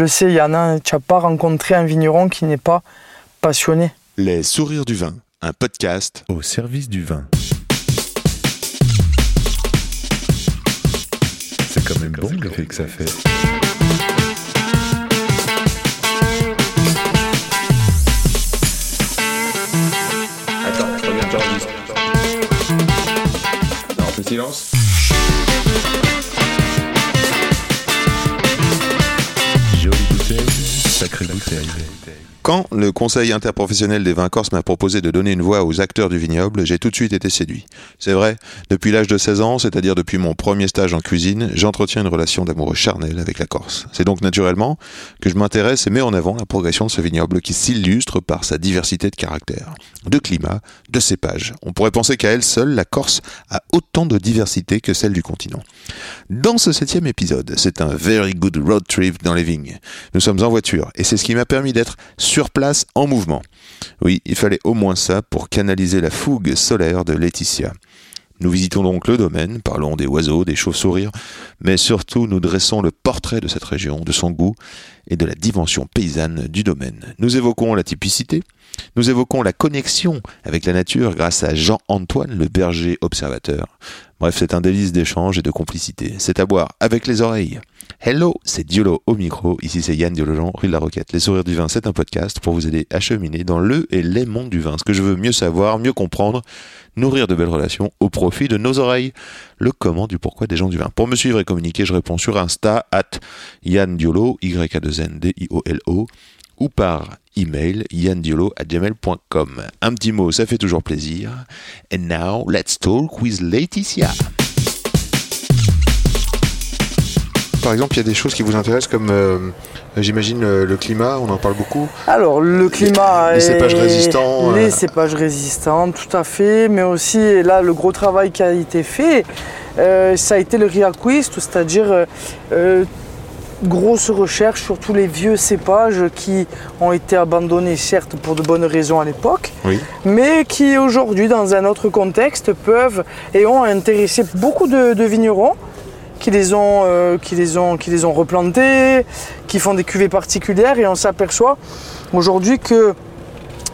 le sais, Yann, hein, tu n'as pas rencontré un vigneron qui n'est pas passionné. Les sourires du vin, un podcast au service du vin. C'est quand même bon le fait que ça fait. Attends, je reviens, j'enregistre. Non, on fait silence. Sacrée bouteille. Quand le Conseil interprofessionnel des vins corses m'a proposé de donner une voix aux acteurs du vignoble, j'ai tout de suite été séduit. C'est vrai, depuis l'âge de 16 ans, c'est-à-dire depuis mon premier stage en cuisine, j'entretiens une relation d'amoureux charnel avec la Corse. C'est donc naturellement que je m'intéresse et mets en avant la progression de ce vignoble qui s'illustre par sa diversité de caractères, de climat, de cépages. On pourrait penser qu'à elle seule, la Corse a autant de diversité que celle du continent. Dans ce septième épisode, c'est un very good road trip dans les vignes. Nous sommes en voiture et c'est ce qui m'a permis d'être sur place en mouvement. Oui, il fallait au moins ça pour canaliser la fougue solaire de Laetitia. Nous visitons donc le domaine, parlons des oiseaux, des chauves-sourires, mais surtout nous dressons le portrait de cette région, de son goût et de la dimension paysanne du domaine. Nous évoquons la typicité, nous évoquons la connexion avec la nature grâce à Jean-Antoine, le berger observateur. Bref, c'est un délice d'échange et de complicité. C'est à boire avec les oreilles. Hello, c'est Diolo au micro. Ici, c'est Yann Diologen, rue de la Roquette. Les sourires du vin, c'est un podcast pour vous aider à cheminer dans le et les mondes du vin. Ce que je veux mieux savoir, mieux comprendre, nourrir de belles relations au profit de nos oreilles. Le comment du pourquoi des gens du vin. Pour me suivre et communiquer, je réponds sur Insta, at Yann Diolo, y a 2 n d i o l o ou par email yandiolo@gmail.com. Un petit mot, ça fait toujours plaisir. And now, let's talk with Laetitia. Par exemple, il y a des choses qui vous intéressent comme, euh, j'imagine, euh, le climat, on en parle beaucoup. Alors, le climat. Les est- cépages résistants, Les euh. cépages résistants, tout à fait. Mais aussi, et là, le gros travail qui a été fait, ça a été le riacquist, c'est-à-dire grosse recherche sur tous les vieux cépages qui ont été abandonnés, certes, pour de bonnes raisons à l'époque, Oui. mais qui aujourd'hui, dans un autre contexte, peuvent et ont intéressé beaucoup de, de vignerons qui les, ont, euh, qui, les ont, qui les ont replantés, qui font des cuvées particulières et on s'aperçoit aujourd'hui que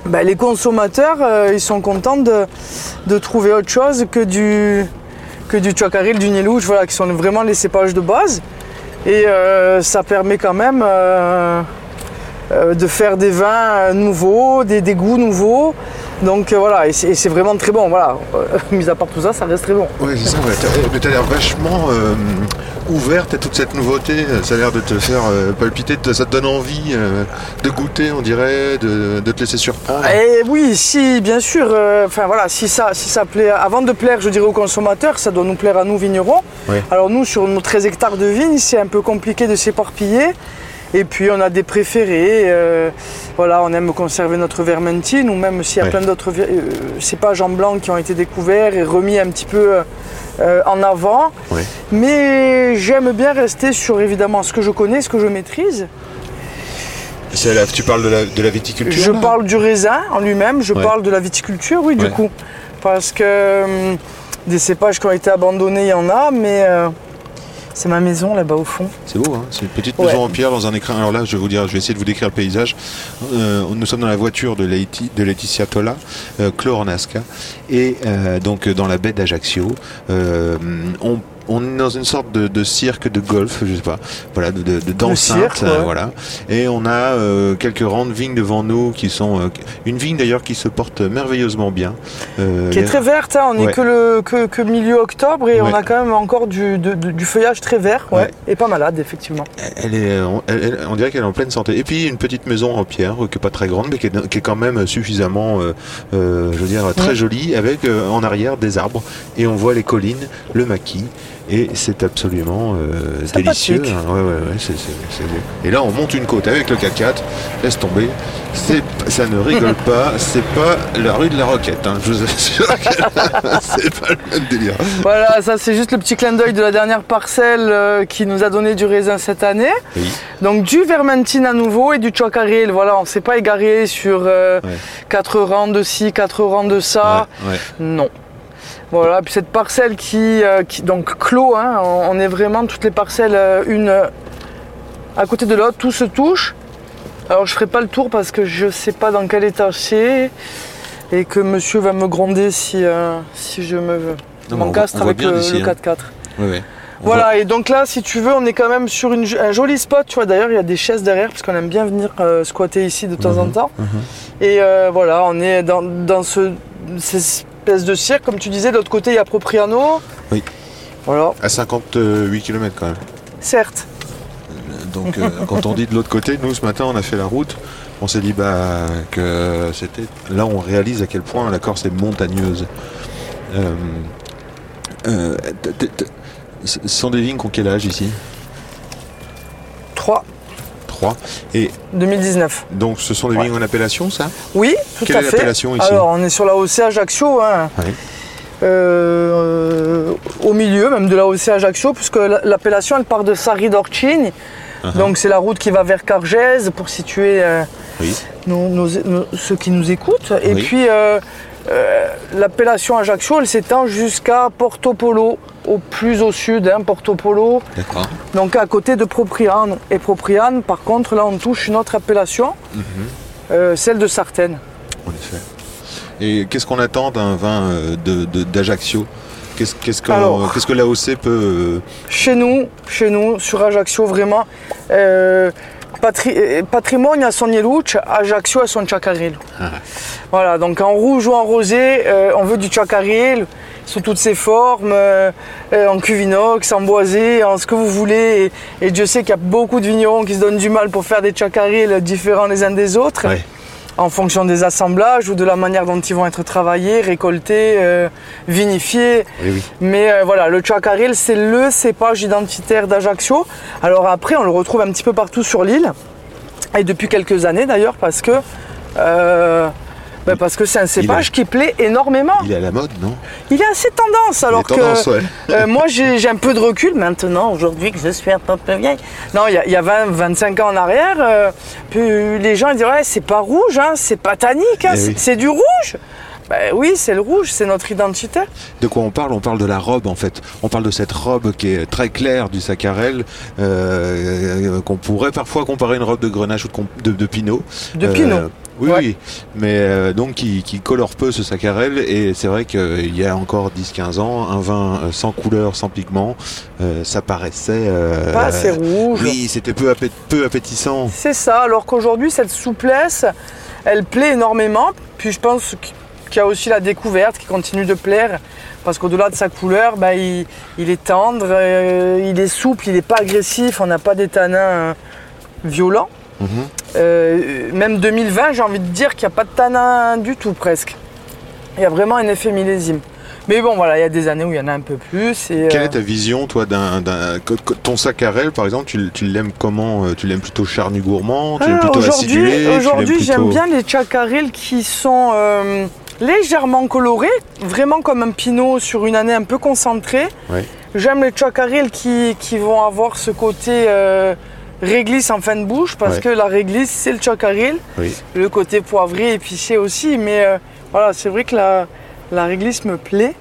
ben, les consommateurs euh, ils sont contents de, trouver autre chose que du, que du Tchakaril, du Nielouche, voilà, qui sont vraiment les cépages de base. Et euh, ça permet quand même euh, euh, de faire des vins nouveaux, des, des goûts nouveaux. Donc euh, voilà, et c'est vraiment très bon. Voilà. Euh, mis à part tout ça, ça reste très bon. Ouais, c'est ça, mais t'as l'air vachement euh, ouverte à toute cette nouveauté. Ça a l'air de te faire euh, palpiter, ça te donne envie euh, de goûter, on dirait, de, de te laisser surprendre. Et oui, si, bien sûr. euh, Enfin voilà, si ça, si ça plaît, avant de plaire, je dirais aux consommateurs, ça doit nous plaire à nous vignerons. Alors nous, sur nos 13 hectares de vignes, c'est un peu compliqué de s'éparpiller. Et puis on a des préférés. euh, voilà, on aime conserver notre vermentine, ou même s'il y a Ouais. plein d'autres euh, cépages en blanc qui ont été découverts et remis un petit peu euh, en avant. Ouais. Mais j'aime bien rester sur évidemment ce que je connais, ce que je maîtrise. La- tu parles de la, de la viticulture Je parle du raisin en lui-même, je Ouais. parle de la viticulture, oui, du coup. Parce que hum, des cépages qui ont été abandonnés, il y en a, mais c'est ma maison là-bas au fond. C'est beau, hein c'est une petite Ouais. maison en pierre dans un écrin. Alors là, je vais vous dire, je vais essayer de vous décrire le paysage. Euh, nous sommes dans la voiture de, Laeti- de Laetitia Tola, euh, Clornasca, et euh, donc dans la baie d'Ajaccio. Euh, on, on est dans une sorte de, de cirque de golf, je sais pas, voilà, de, de, de d'enceinte, ouais. euh, voilà. Et on a euh, quelques rangs de vignes devant nous qui sont euh, une vigne d'ailleurs qui se porte merveilleusement bien. Qui est très verte, hein, on n'est Ouais. que, le, que, que milieu octobre et Ouais. on a quand même encore du, feuillage très vert, et pas malade, effectivement. Elle est, on, elle- elle- on dirait qu'elle est en pleine santé. Et puis une petite maison en pierre, qui est pas très grande, mais qui est, qui est quand même suffisamment, je veux dire, très jolie, avec en arrière des arbres. Et on voit les collines, le maquis. Et c'est absolument euh, délicieux. hein. Ouais, ouais, ouais. Et là, on monte une côte avec le 4x4. Laisse tomber. C'est, ça ne rigole pas. C'est pas la rue de la Roquette. hein. Je vous assure que c'est pas le même délire. Voilà, ça c'est juste le petit clin d'œil de la dernière parcelle euh, qui nous a donné du raisin cette année. Oui. Donc du vermentine à nouveau et du chocaril. Voilà, on s'est pas égaré sur euh, Ouais. quatre rangs de ci, quatre rangs de ça. Non. Voilà, puis cette parcelle qui, euh, qui donc clos, hein, on, est vraiment toutes les parcelles euh, une, à côté de l'autre, tout se touche. Alors je ferai pas le tour parce que je sais pas dans quel état c'est et que monsieur va me gronder si, euh, si je me m'encastre avec le, d'ici, le hein. 4x4. Ouais, ouais. On Voilà, et donc là, si tu veux, on est quand même sur une, un joli spot. Tu vois, d'ailleurs, il y a des chaises derrière, parce qu'on aime bien venir euh, squatter ici de temps Mhm, en temps. Et euh, voilà, on est dans, dans ce, de cirque, comme tu disais. De l'autre côté, il y a Propriano. Oui. Voilà, À 58 km quand même. certes. Donc euh, quand on dit de l'autre côté, nous ce matin on a fait la route, on s'est dit bah que c'était. Là on réalise à quel point la Corse est montagneuse. Euh, euh, ce sont des vignes qui ont quel âge ici? 3, 3. Et 2019. donc ce sont des Ouais. vignes en appellation ça? Oui, tout Quelle à est fait. l'appellation ici? Alors, on est sur la OC Ajaccio, hein. Ouais. Euh, au milieu même de la OC Ajaccio, puisque la- l'appellation elle part de Sarri d'Orcini. Uh-huh. Donc c'est la route qui va vers Cargèse pour situer euh, Oui. nos- nos- nos- ceux qui nous écoutent. Et Oui. puis euh, euh, l'appellation Ajaccio, elle s'étend jusqu'à Porto Polo, au plus au sud, hein, Porto Polo, D'accord. donc à côté de Propriane. Et Propriane, par contre, là on touche une autre appellation, Mhm. euh, celle de Sartène. En effet. Et qu'est-ce qu'on attend d'un vin euh, de- de- d'Ajaccio? Qu'est-ce que l'AOC peut. euh, Chez nous, chez nous, sur Ajaccio, vraiment, euh, patri- patrimoine à son Ieluc, Ajaccio à son Chacaril. Voilà, donc en rouge ou en rosé, euh, on veut du Chacaril sous toutes ses formes, euh, euh, en cuvinox, en boisé, en ce que vous voulez. Et, et Dieu sait qu'il y a beaucoup de vignerons qui se donnent du mal pour faire des Chacarils différents les uns des autres. En fonction des assemblages ou de la manière dont ils vont être travaillés, récoltés, euh, vinifiés. Oui. Mais euh, voilà, le Chacaril, c'est le cépage identitaire d'Ajaccio. Alors après, on le retrouve un petit peu partout sur l'île. Et depuis quelques années d'ailleurs, parce que ben, parce que c'est un cépage qui plaît énormément. Il est à la mode, non? Il est assez tendance, alors est tendance, que ouais. euh, moi j'ai un peu de recul maintenant, aujourd'hui que je suis un peu plus vieille. Non, il y a, il y a 20, 25 ans en arrière, euh, puis les gens ils disaient ouais, c'est pas rouge, hein, c'est pas tannique, hein, Eh c'est oui. du rouge. Ben oui, c'est le rouge, c'est notre identité. De quoi on parle? On parle de la robe en fait. On parle de cette robe qui est très claire du sacarel, euh, qu'on pourrait parfois comparer à une robe de grenache ou de, com- de, de pinot. De Euh, Pinot. Oui, Ouais. oui. Mais euh, donc qui, qui colore peu ce sacarel. Et c'est vrai qu'il y a encore 10-15 ans, un vin euh, sans couleur, sans pigment, euh, ça paraissait. euh, Pas assez rouge. Oui, c'était peu, appé- peu appétissant. C'est ça, alors qu'aujourd'hui, cette souplesse, elle plaît énormément. Puis je pense qu'il y a aussi la découverte qui continue de plaire. Parce qu'au-delà de sa couleur, bah, il, il est tendre, euh, il est souple, il n'est pas agressif, on n'a pas des tanins euh, violents. Mhm. Euh, même 2020, j'ai envie de dire qu'il n'y a pas de tanin du tout presque. Il y a vraiment un effet millésime. Mais bon, voilà, il y a des années où il y en a un peu plus. Et, Quelle euh, est ta vision, toi, d'un, ton sacarel, par exemple, tu, l'aimes comment euh, Tu l'aimes plutôt charnu gourmand Tu l'aimes plutôt acidulé Aujourd'hui, j'aime plutôt- bien les chacarils qui sont euh, légèrement colorés, vraiment comme un pinot sur une année un peu concentrée. Ouais. J'aime les chacarils qui, qui vont avoir ce côté euh, réglisse en fin de bouche, parce Ouais. que la réglisse, c'est le chacaril. Oui. Le côté poivré, épicé aussi, mais euh, voilà, c'est vrai que la, la réglisse me plaît.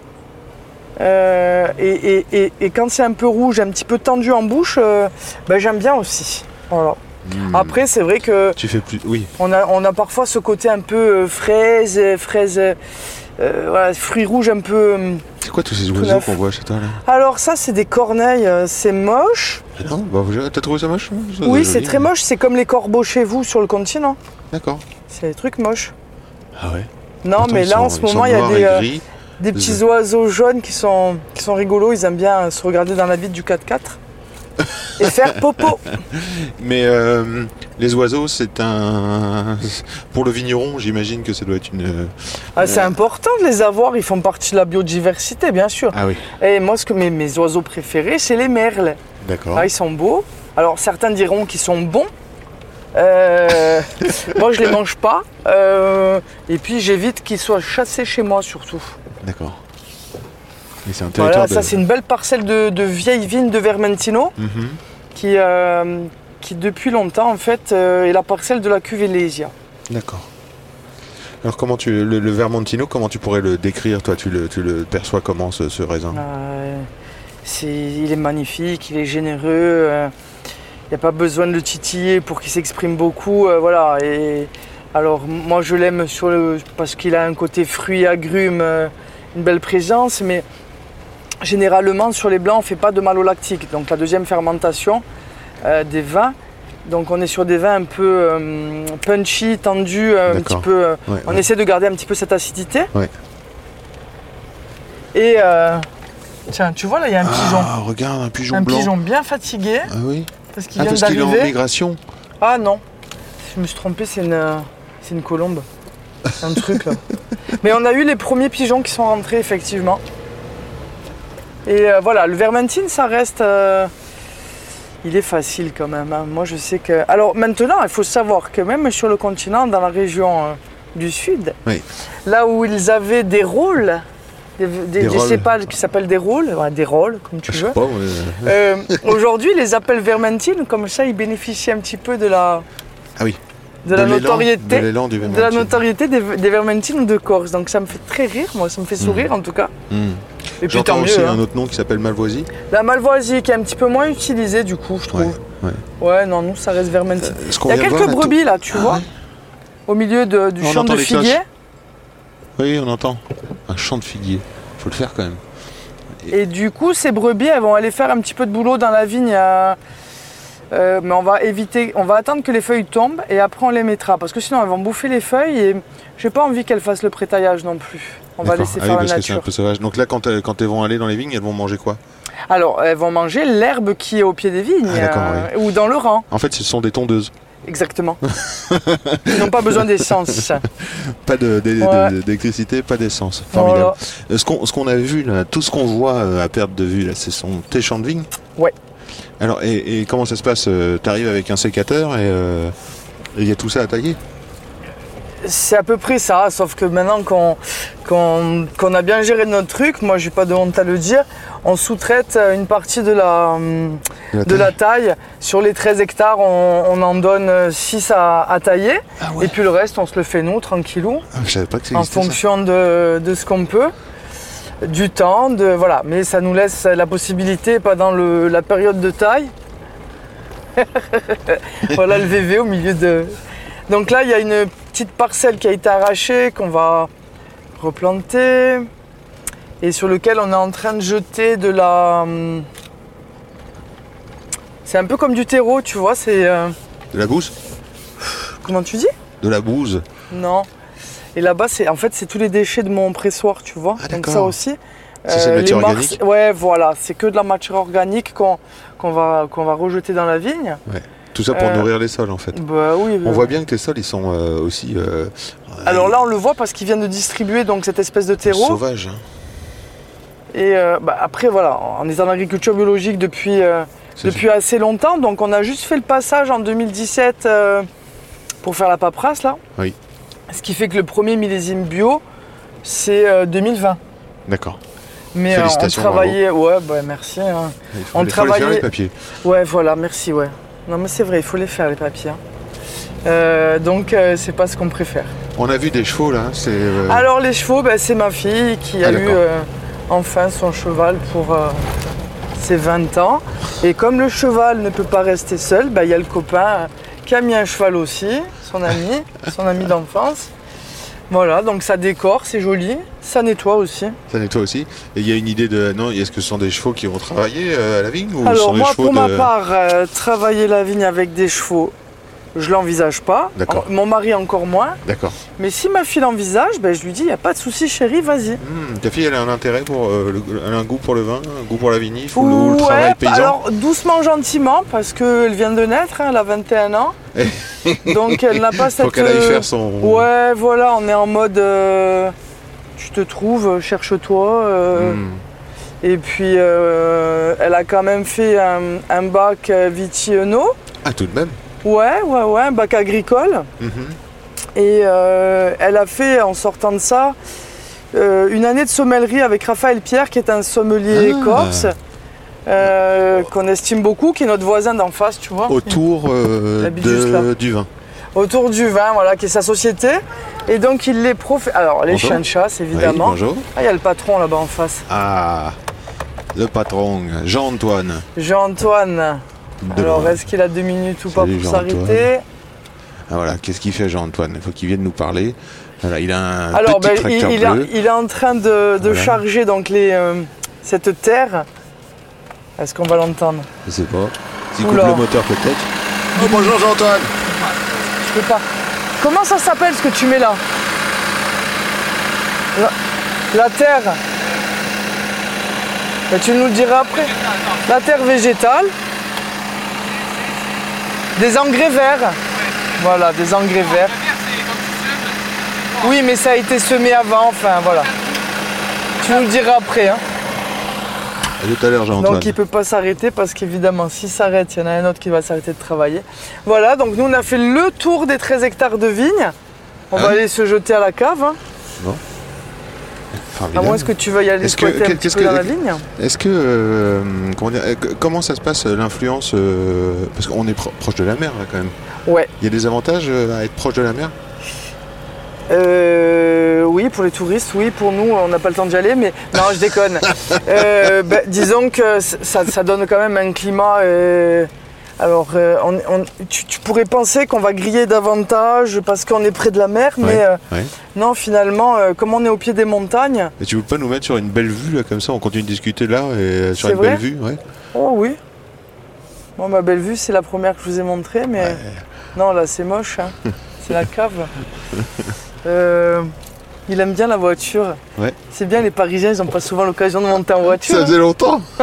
Euh, et, et- et- et quand c'est un peu rouge, un petit peu tendu en bouche, euh, ben, j'aime bien aussi. Voilà. Hmm. Après, c'est vrai que Tu fais plus. Oui. on a, on a parfois ce côté un peu fraise, fraise, euh, voilà, fruits rouges un peu. C'est quoi tous ces oiseaux qu'on voit chez toi là? Alors ça, c'est des corneilles, c'est moche. Non, bah, t'as trouvé ça moche hein Ça, Oui, c'est très moche. C'est comme les corbeaux chez vous sur le continent. D'accord. C'est des trucs moches. Ah ouais. Non, mais là, en ce moment, il y a des, euh, des petits oiseaux jaunes qui sont, qui sont rigolos. Ils aiment bien euh, se regarder dans la vitre du 4x4 et faire popo. Mais euh, les oiseaux, c'est un. Pour le vigneron, j'imagine que ça doit être une. euh, Ah, c'est important de les avoir. Ils font partie de la biodiversité, bien sûr. Ah oui. Et moi, ce que mes, mes oiseaux préférés, c'est les merles. D'accord. Ah, ils sont beaux. Alors certains diront qu'ils sont bons. Euh, moi, je les mange pas. Euh, et puis, j'évite qu'ils soient chassés chez moi, surtout. D'accord. Et c'est un territoire Voilà, ça, c'est une belle parcelle de, de vieilles vignes de Vermentino Mhm. qui, euh, qui depuis longtemps, en fait, euh, est la parcelle de la cuve Elesia. D'accord. Alors comment tu le, le Vermontino, comment tu pourrais le décrire toi? Tu le, tu le perçois comment ce, ce raisin? Euh, il est magnifique, il est généreux. euh, Il n'y a pas besoin de le titiller pour qu'il s'exprime beaucoup. euh, voilà. Et alors, moi, je l'aime parce qu'il a un côté fruit, agrumes, une belle présence. Mais généralement, sur les blancs, on ne fait pas de malolactique. Donc, la deuxième fermentation euh, des vins. Donc, on est sur des vins un peu euh, punchy, tendus, euh, un petit peu. Ouais, on ouais. essaie de garder un petit peu cette acidité. Ouais. Et tiens, tu vois là, il y a un pigeon. Ah, regarde, un pigeon Un blanc. pigeon bien fatigué Ah oui parce qu'il Ah, vient qu'il est en d'arriver. migration. Ah non, je me suis trompé, c'est une, c'est une colombe. C'est un truc là. Mais on a eu les premiers pigeons qui sont rentrés effectivement. Et euh, voilà, le vermentine, ça reste. euh, il est facile quand même. hein. Moi je sais que. Alors maintenant, il faut savoir que même sur le continent, dans la région euh, du sud, Oui. là où ils avaient des rôles, des, des- qui s'appellent des rôles, ouais, des rôles comme tu Je veux. Aujourd'hui, ils les appellent vermentine, comme ça ils bénéficient un petit peu de la, Ah oui. de la notoriété, De l'élan du de la notoriété des, des vermentines de Corse. Donc ça me fait très rire, moi, ça me fait sourire en tout cas. Hmm. Et puis tant mieux. aussi hein. un autre nom qui s'appelle Malvoisie. La malvoisie qui est un petit peu moins utilisée du coup, je trouve. Ouais. Ouais, non, nous ça reste vermentine. Qu'on Il y a quelques voir, brebis là, tu Ah vois, ouais au milieu de- du On champ de figuier. Oui, on entend. Un champ de figuier. Faut le faire quand même. Et du coup, ces brebis, elles vont aller faire un petit peu de boulot dans la vigne. euh, euh, mais on va éviter, on va attendre que les feuilles tombent et après on les mettra. Parce que sinon elles vont bouffer les feuilles et j'ai pas envie qu'elles fassent le prétaillage non plus. On va laisser ah oui, faire parce la que c'est un nature. peu sauvage. Donc là, quand, elles- quand elles vont aller dans les vignes, elles vont manger quoi? Alors elles vont manger l'herbe qui est au pied des vignes Ah, d'accord, euh, ou dans le rang. En fait, ce sont des tondeuses. Exactement. Ils n'ont pas besoin d'essence. Pas de- de- de- Ouais. d'électricité, pas d'essence. Formidable. Voilà. Euh, Ce qu'on ce qu'on a vu, là, tout ce qu'on voit euh, à perte de vue, là, ce sont tes champs de vignes? Ouais. Alors, et, et comment ça se passe? T'arrives avec un sécateur et euh, et il y a tout ça à tailler C'est à peu près ça, sauf que maintenant qu'on a bien géré notre truc, moi j'ai pas de honte à le dire, on sous-traite euh, une partie de la, de la taille. Sur les 13 hectares, on, on en donne 6 à, à tailler. Ah ouais Et puis le reste, on se le fait nous, tranquillou, Ah, Je savais pas que ça en existait, ça. fonction de, de ce qu'on peut, du temps, de, voilà. Mais ça nous laisse la possibilité, pendant le- la période de taille, voilà le VV au milieu de... Donc là, il y a une petite parcelle qui a été arrachée, qu'on va replanter, et sur lequel on est en train de jeter de la... hum, C'est un peu comme du terreau, tu vois, c'est... euh, De la bouse Comment tu dis? De la bouse Non. Et là-bas, c'est en fait, c'est tous les déchets de mon pressoir, tu vois. Ah, Donc ça aussi. euh, c'est de la les matière organique Ouais, voilà. C'est que de la matière organique qu'on va, qu'on va rejeter dans la vigne. Tout ça pour Euh, nourrir les sols, en fait. Bah oui. On voit bien que tes sols, ils sont euh, aussi... euh, Alors là, on le voit parce qu'ils viennent de distribuer donc cette espèce de terreau. sauvages. hein. Et bah, après, voilà, on est en agriculture biologique depuis, assez longtemps. Donc on a juste fait le passage en 2017 euh, pour faire la paperasse là. Oui. Ce qui fait que le premier millésime bio, c'est euh, 2020. D'accord. Mais on travaillait, ouais, bah, merci. hein. Il faut, On travaillait- les papiers. Ouais, voilà, merci, ouais. Non, mais c'est vrai, il faut les faire, les papiers. hein. Euh, donc, euh, c'est pas ce qu'on préfère. On a vu des chevaux, là. C'est... euh, Alors, les chevaux, bah, c'est ma fille qui a Ah, eu d'accord. euh, enfin son cheval pour euh, ses 20 ans. Et comme le cheval ne peut pas rester seul, bah, il y a le copain qui a mis un cheval aussi, son ami, son ami d'enfance. Voilà, donc ça décore, c'est joli, ça nettoie aussi. Ça nettoie aussi. Et il y a une idée de... Non, est-ce que ce sont des chevaux qui vont travailler euh, à la vigne ou Alors sont des moi, chevaux pour ma part, euh, travailler la vigne avec des chevaux, je l'envisage pas. D'accord. Mon mari encore moins. D'accord. Mais si ma fille l'envisage, ben, je lui dis, il n'y a pas de souci chérie, vas-y. Hmm, ta fille, elle a un intérêt pour... euh, le- elle a un goût pour le vin, un goût pour la vinif ou le, travail paysan alors doucement, gentiment, parce qu'elle vient de naître, hein, elle a 21 ans. Donc elle n'a pas cette... Faut qu'elle aille euh, faire son... Ouais, voilà, on est en mode... euh, tu te trouves, cherche-toi. euh, Hmm. Et puis, elle a quand même fait un, un bac Viti-Eno. Ah, tout de même Ouais, ouais, ouais, un bac agricole. Mhm. Et euh, elle a fait, en sortant de ça, euh, une année de sommellerie avec Raphaël Pierre, qui est un sommelier Ah. corse, euh, qu'on estime beaucoup, qui est notre voisin d'en face, tu vois. Autour de, du vin. Autour du vin, voilà, qui est sa société. Et donc, il les prof... Alors, les Bonjour. chiens de chasse, Oui, évidemment. bonjour. ah, il y a le patron là-bas en face. Ah, le patron, Jean-Antoine. Jean-Antoine, Alors, est-ce qu'il a deux minutes ou pas pour s'arrêter Ah, voilà, qu'est-ce qu'il fait Jean-Antoine? Il faut qu'il vienne nous parler. Voilà, il a un Alors, petit ben, tracteur il, il bleu. est- il est en train de, de Voilà. charger donc les, euh, cette terre. Est-ce qu'on va l'entendre? Je sais pas. S'il coupe le moteur peut-être. Oh bonjour Jean-Antoine Je peux pas. Comment ça s'appelle ce que tu mets là? La, la terre. Ben, tu nous le diras après. La terre végétale. Des engrais verts. Voilà, des engrais verts. Oui, mais ça a été semé avant, enfin voilà. Tu nous le diras après. Hein. À tout à l'heure Jean-Antoine. Donc il peut pas s'arrêter parce qu'évidemment s'il s'arrête, il y en a un autre qui va s'arrêter de travailler. Voilà, donc nous on a fait le tour des 13 hectares de vignes. On va Ah oui aller se jeter à la cave. hein. Formidable. moins que tu veuilles aller Est-ce que- un petit peu que- dans la vigne. Est-ce que euh, comment, dire, euh, comment ça se passe euh, l'influence euh, parce qu'on est pro- proche de la mer là quand même. Ouais. Il y a des avantages à être proche de la mer? Euh, oui, pour les touristes, oui, pour nous, on n'a pas le temps d'y aller, mais non, je déconne. Ben, disons que ça donne quand même un climat. Alors, euh, on- on- tu, tu pourrais penser qu'on va griller davantage parce qu'on est près de la mer, mais Ouais, euh, ouais. non, finalement, euh, comme on est au pied des montagnes, Et tu veux pas nous mettre sur une belle vue là comme ça On continue de discuter là et sur une belle vue, ouais. oh oui. Bon, ma belle vue, c'est la première que je vous ai montrée, mais non, là, c'est moche. hein. c'est la cave. Il aime bien la voiture. Ouais. C'est bien, les Parisiens, ils n'ont pas souvent l'occasion de monter en voiture. Ça faisait longtemps.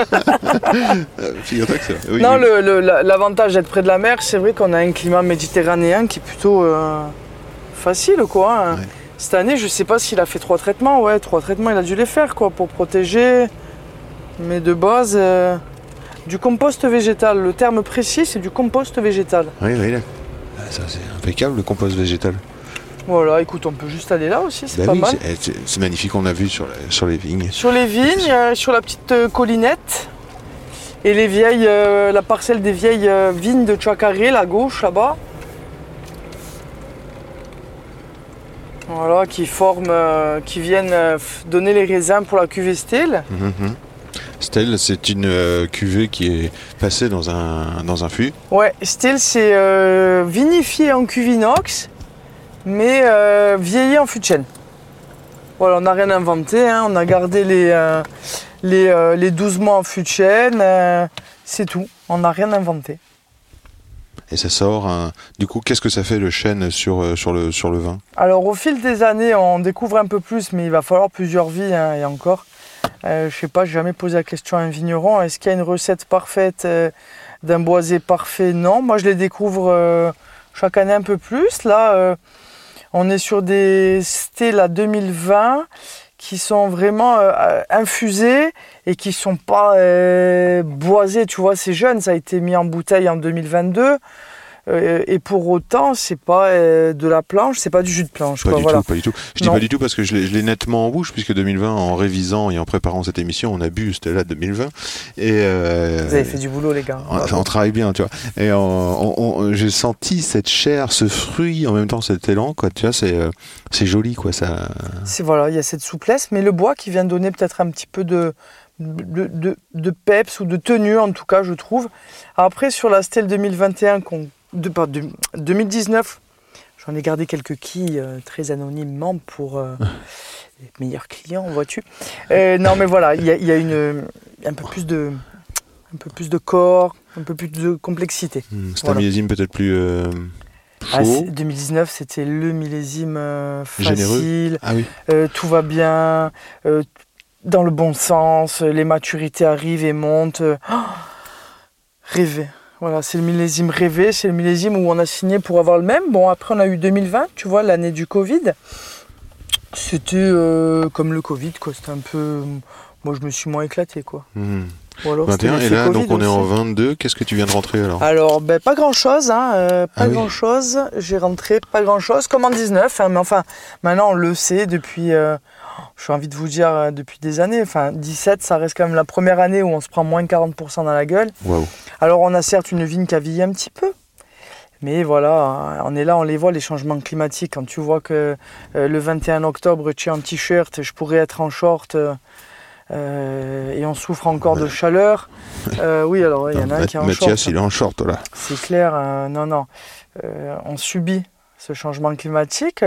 Euh, Figure-toi que ça. oui, non, oui. l'avantage d'être près de la mer, c'est vrai qu'on a un climat méditerranéen qui est plutôt euh, facile, quoi. hein. Ouais. Cette année, je sais pas s'il a fait trois traitements. Ouais, trois traitements, il a dû les faire, quoi, pour protéger. Mais de base, euh, du compost végétal. Le terme précis, c'est du compost végétal. Oui, oui, là. Ah, ça c'est impeccable le compost végétal. Voilà, écoute, on peut juste aller là aussi, c'est Bah pas oui, mal. c'est- eh, c'est magnifique, on a vu sur, la- sur les vignes. Sur les vignes, euh, sur la petite euh, collinette. Et les vieilles, euh, la parcelle des vieilles vignes de Tchakaré, la gauche là-bas. Voilà, qui forment, qui viennent donner les raisins pour la cuvée style. Mhm. Stella, c'est une cuvée qui est passée dans un, dans un fût. Ouais, style c'est vinifié en cuve inox, mais euh, vieilli en fût de chêne. Voilà, on n'a rien inventé, hein, on a gardé les, euh, les, euh, les 12 mois en fût de chêne, euh, c'est tout, on n'a rien inventé. Et ça sort. un- Du coup, qu'est-ce que ça fait le chêne sur, euh, sur, le, sur le vin? Alors au fil des années, on découvre un peu plus, mais il va falloir plusieurs vies hein, et encore. Euh, je sais pas, j'ai jamais posé la question à un vigneron. Est-ce qu'il y a une recette parfaite euh, d'un boisé parfait? Non, moi je les découvre euh, chaque année un peu plus. Là, euh, on est sur des Stella 2020 qui sont vraiment euh, infusés et qui sont pas euh, boisés. Tu vois, c'est jeune, ça a été mis en bouteille en 2022. Euh, et pour autant, c'est pas euh, de la planche, c'est pas du jus de planche. Pas quoi, du voilà. tout, pas du tout. Je dis Non. pas du tout parce que je l'ai nettement en bouche, puisque 2020, en révisant et en préparant cette émission, on a bu Stella 2020. Et euh, Vous avez fait du boulot, les gars. on, on travaille bien, tu vois. Et j'ai senti cette chair, ce fruit, en même temps cet élan, quoi. Tu vois, c'est c'est joli, quoi. Ça. C'est voilà, il y a cette souplesse, mais le bois qui vient donner peut-être un petit peu de, de, de- de peps ou de tenue, en tout cas, je trouve. Après, sur la stèle 2021, qu'on- de, de- 2019, j'en ai gardé quelques quilles euh, très anonymement pour euh, les meilleurs clients, vois-tu. Euh, non, mais voilà, il y a, il y a une, un, peu plus de, un peu plus de corps, un peu plus de complexité. Hmm, C'est un millésime peut-être plus euh, chaud. Ah, c'est- 2019, c'était le millésime Généreux. facile. Ah oui. Tout va bien, dans le bon sens, les maturités arrivent et montent. oh, rêver. Voilà, c'est le millésime rêvé, c'est le millésime où on a signé pour avoir le même. Bon, après on a eu 2020, tu vois, l'année du Covid. C'était euh, comme le Covid, quoi. C'était un peu. Moi, je me suis moins éclaté, quoi. Hmm. Ou alors, c'était 21 et là, donc on est en aussi. 22. Qu'est-ce que tu viens de rentrer alors? Alors, ben, pas grand chose, hein, euh, pas Ah oui. grand chose. J'ai rentré pas grand chose, comme en 19, hein, mais enfin, maintenant on le sait depuis, euh, j'ai envie de vous dire, euh, depuis des années. Enfin, 17, ça reste quand même la première année où on se prend moins de 40% dans la gueule. Alors, on a certes une vigne qui a vieilli un petit peu. Mais voilà, on est là, on les voit, les changements climatiques. Quand tu vois que euh, le 21 octobre, tu es en t-shirt, je pourrais être en short. euh, Euh, et on souffre encore de chaleur. Euh, oui, alors il y en a un qui est en Mathias, short. il est en short là. C'est clair, euh, non, non. Euh, on subit ce changement climatique.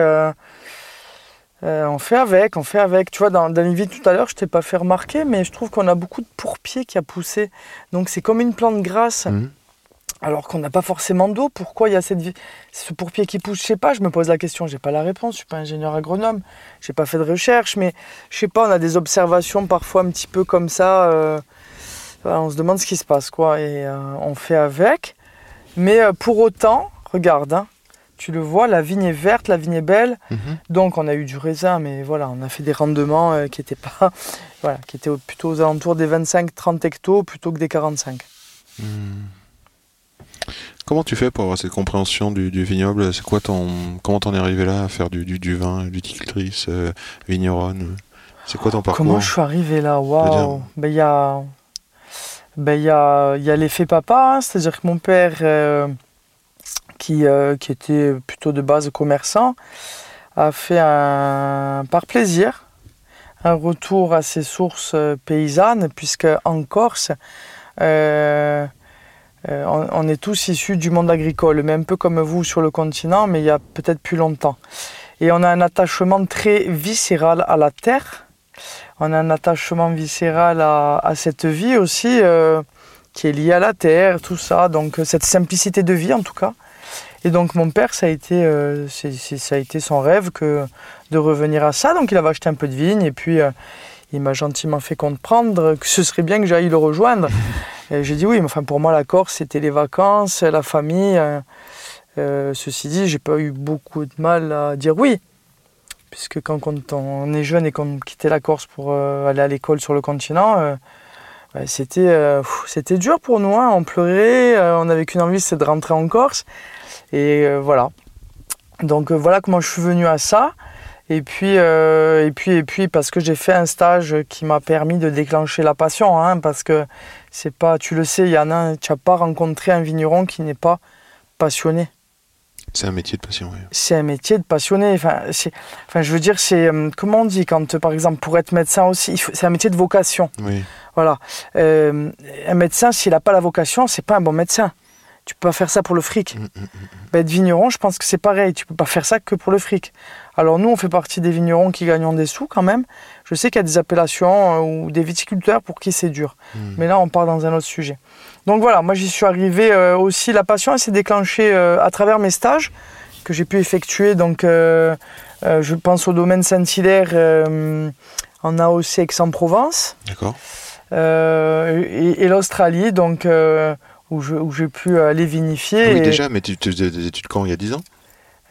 Euh, on fait avec, on fait avec. Tu vois, dans, dans les vidéos tout à l'heure, je t'ai pas fait remarquer, mais je trouve qu'on a beaucoup de pourpiers qui a poussé. Donc c'est comme une plante grasse, Mhm. alors qu'on n'a pas forcément d'eau. Pourquoi il y a cette, ce pourpier qui pousse? Je sais pas, je me pose la question, j'ai pas la réponse, je suis pas ingénieur agronome, j'ai pas fait de recherche, mais je sais pas, on a des observations parfois un petit peu comme ça. euh, on se demande ce qui se passe, quoi, et euh, on fait avec. Mais pour autant, regarde, hein, tu le vois, la vigne est verte, la vigne est belle. Mhm. Donc on a eu du raisin, mais voilà, on a fait des rendements euh, qui étaient pas, voilà, qui étaient plutôt aux alentours des 25-30 hectos plutôt que des 45. Comment tu fais pour avoir cette compréhension du, du vignoble? C'est quoi ton comment t'en es arrivé là à faire du, du, du vin, viticultrice, euh, vigneronne? C'est quoi ton parcours? Comment je suis arrivé là? Waouh. Ben il y a, ben, il y a, il y a l'effet papa, hein, c'est-à-dire que mon père, euh, qui, euh, qui était plutôt de base commerçant, a fait par plaisir un retour à ses sources euh, paysannes, puisque en Corse, euh, on, est tous issus du monde agricole, mais un peu comme vous sur le continent, mais il y a peut-être plus longtemps. Et on a un attachement très viscéral à la terre. On a un attachement viscéral à, cette vie aussi, qui est liée à la terre, tout ça. Donc cette simplicité de vie en tout cas. Et donc mon père, ça a été, euh, ça a été son rêve que de revenir à ça. Donc il avait acheté un peu de vigne et puis euh, il m'a gentiment fait comprendre que ce serait bien que j'aille le rejoindre. Et j'ai dit oui, mais enfin pour moi la Corse c'était les vacances, la famille. euh, ceci dit, j'ai pas eu beaucoup de mal à dire oui, puisque quand, quand on est jeune et qu'on quittait la Corse pour aller à l'école sur le continent, ouais, c'était euh, c'était dur pour nous. hein. On pleurait, euh, on avait qu'une envie, c'est de rentrer en Corse. Et euh, voilà. Donc euh, voilà comment je suis venu à ça. Et puis, euh, et puis, et puis, parce que j'ai fait un stage qui m'a permis de déclencher la passion, hein, parce que c'est pas, tu le sais, il y en a, tu n'as pas rencontré un vigneron qui n'est pas passionné. C'est un métier de passion. oui. C'est un métier de passionné. Enfin, je veux dire, c'est comment on dit quand, par exemple, pour être médecin aussi, c'est un métier de vocation. Oui. Voilà. Euh, un médecin, s'il n'a pas la vocation, c'est pas un bon médecin. Tu peux pas faire ça pour le fric. Mm, mm, mm. Ben, être vigneron, je pense que c'est pareil. Tu peux pas faire ça que pour le fric. Alors nous, on fait partie des vignerons qui gagnent des sous quand même. Je sais qu'il y a des appellations euh, ou des viticulteurs pour qui c'est dur. Mm. Mais là, on part dans un autre sujet. Donc voilà, moi j'y suis arrivé euh, aussi. La passion, s'est déclenchée euh, à travers mes stages que j'ai pu effectuer. Donc je pense au domaine Saint-Hilaire en AOC Aix-en-Provence D'accord. et, et l'Australie, donc où je- où j'ai pu aller vinifier. Ah oui, et- déjà, mais tu, tu faisais des études quand Il y a 10 ans?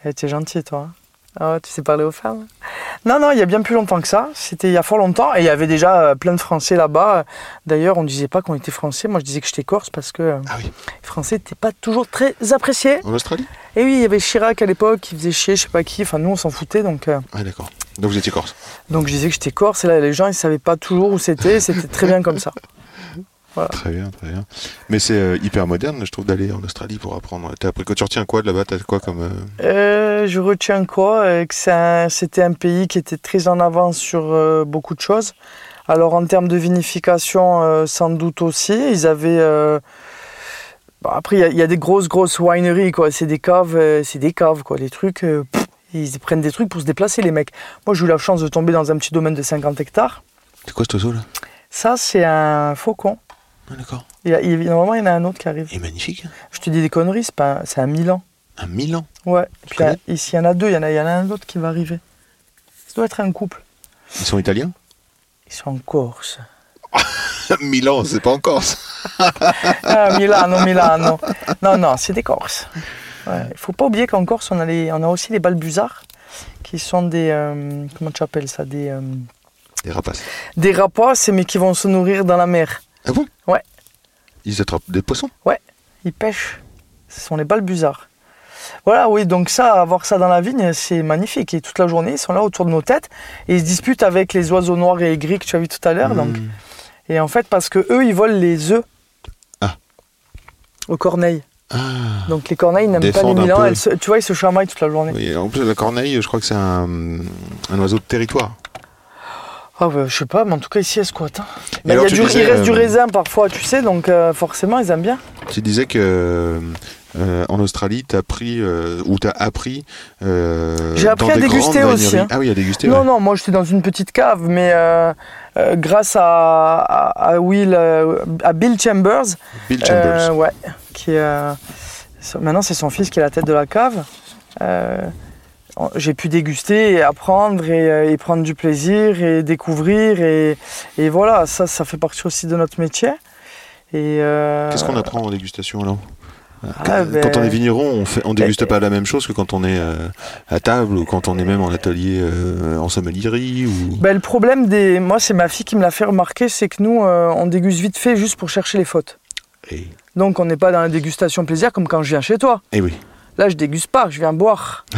Eh, t'es gentil, toi. hein. Ouais, tu sais parler aux femmes Non, non, il y a bien plus longtemps que ça. C'était il y a fort longtemps. Et il y avait déjà euh, plein de Français là-bas. D'ailleurs, on ne disait pas qu'on était Français. Moi, je disais que j'étais Corse parce que euh, Ah oui. les Français n'étaient pas toujours très appréciés. En Australie? Et oui, il y avait Chirac à l'époque qui faisait chier, je sais pas qui. Enfin, nous, on s'en foutait. Donc, euh, Ah d'accord. Donc vous étiez corse? donc je disais que j'étais Corse. Et là, les gens, ils savaient pas toujours où c'était. C'était très bien comme ça. Très bien, très bien. Mais c'est euh, hyper moderne, je trouve, d'aller en Australie pour apprendre. T'as appris quoi? Tu retiens quoi de là-bas? T'as quoi comme... euh, Euh, je retiens quoi? Que c'était un pays qui était très en avance sur beaucoup de choses. Alors en termes de vinification, sans doute aussi. Ils avaient. bon, après, il y a- il y, a des grosses, grosses wineries, quoi. C'est des caves, c'est des caves, quoi. Les trucs. pff, ils prennent des trucs pour se déplacer, les mecs. Moi, j'ai eu la chance de tomber dans un petit domaine de 50 hectares. C'est quoi cet oiseau là? Ça, c'est un faucon. Ah d'accord. Il y a- il- normalement, il y en a un autre qui arrive. Il est magnifique. hein. Je te dis des conneries, c'est pas un- c'est un Milan. Un Milan. Ouais. Tu Puis il y ici, il y en a deux. Il y en a, il y en a un autre qui va arriver. Ça doit être un couple. Ils sont italiens? Ils sont en Corse. Milan, c'est pas en Corse. Ah, Milano, Milano. Non, non, c'est des Corses. Il faut pas oublier qu'en Corse, on a, les- on a aussi les balbuzards, qui sont des. euh, comment tu appelles ça? Des, euh, Des rapaces. des rapaces, mais qui vont se nourrir dans la mer. Ah bon? Ouais. Ils attrapent des poissons? Ils pêchent. Ce sont les balbuzards. Voilà, oui, donc ça, avoir ça dans la vigne, c'est magnifique. Et toute la journée, ils sont là autour de nos têtes et ils se disputent avec les oiseaux noirs et aigris que tu as vu tout à l'heure. Donc, Mmh. et en fait, parce que eux, ils volent les œufs Ah. aux corneilles. Ah. Donc les corneilles n'aiment pas les milans. tu vois, ils se chamaillent toute la journée. Oui, en plus, la corneille, je crois que c'est un, un oiseau de territoire. Ah bah, je sais pas, mais en tout cas ici, elle squatte. hein. Bah, il, y alors, a tu du- disais, il reste du euh, raisin parfois, tu sais, donc euh, forcément, ils aiment bien. Tu disais que euh, en Australie, tu as pris euh, ou tu as appris. J'ai appris dans à des déguster aussi, hein. Ah oui, à déguster. Non, ouais. non, moi j'étais dans une petite cave, mais grâce à, à, à Will, à Bill Chambers, Bill Chambers. ouais, qui maintenant c'est son fils qui est la tête de la cave. Euh, j'ai pu déguster et apprendre et, euh, et prendre du plaisir et découvrir et, et voilà, ça, ça fait partie aussi de notre métier. Et euh, Qu'est-ce qu'on apprend en dégustation alors ah, Quand ben, quand on est vigneron, on fait, on déguste ben, pas la même chose que quand on est euh, à table ou quand on est même en atelier euh, en sommellerie ou. ben, le problème des, moi c'est ma fille qui me l'a fait remarquer, c'est que nous euh, on déguste vite fait juste pour chercher les fautes. Et, Donc on n'est pas dans la dégustation plaisir comme quand je viens chez toi. et oui. Là, je déguste pas, je viens boire.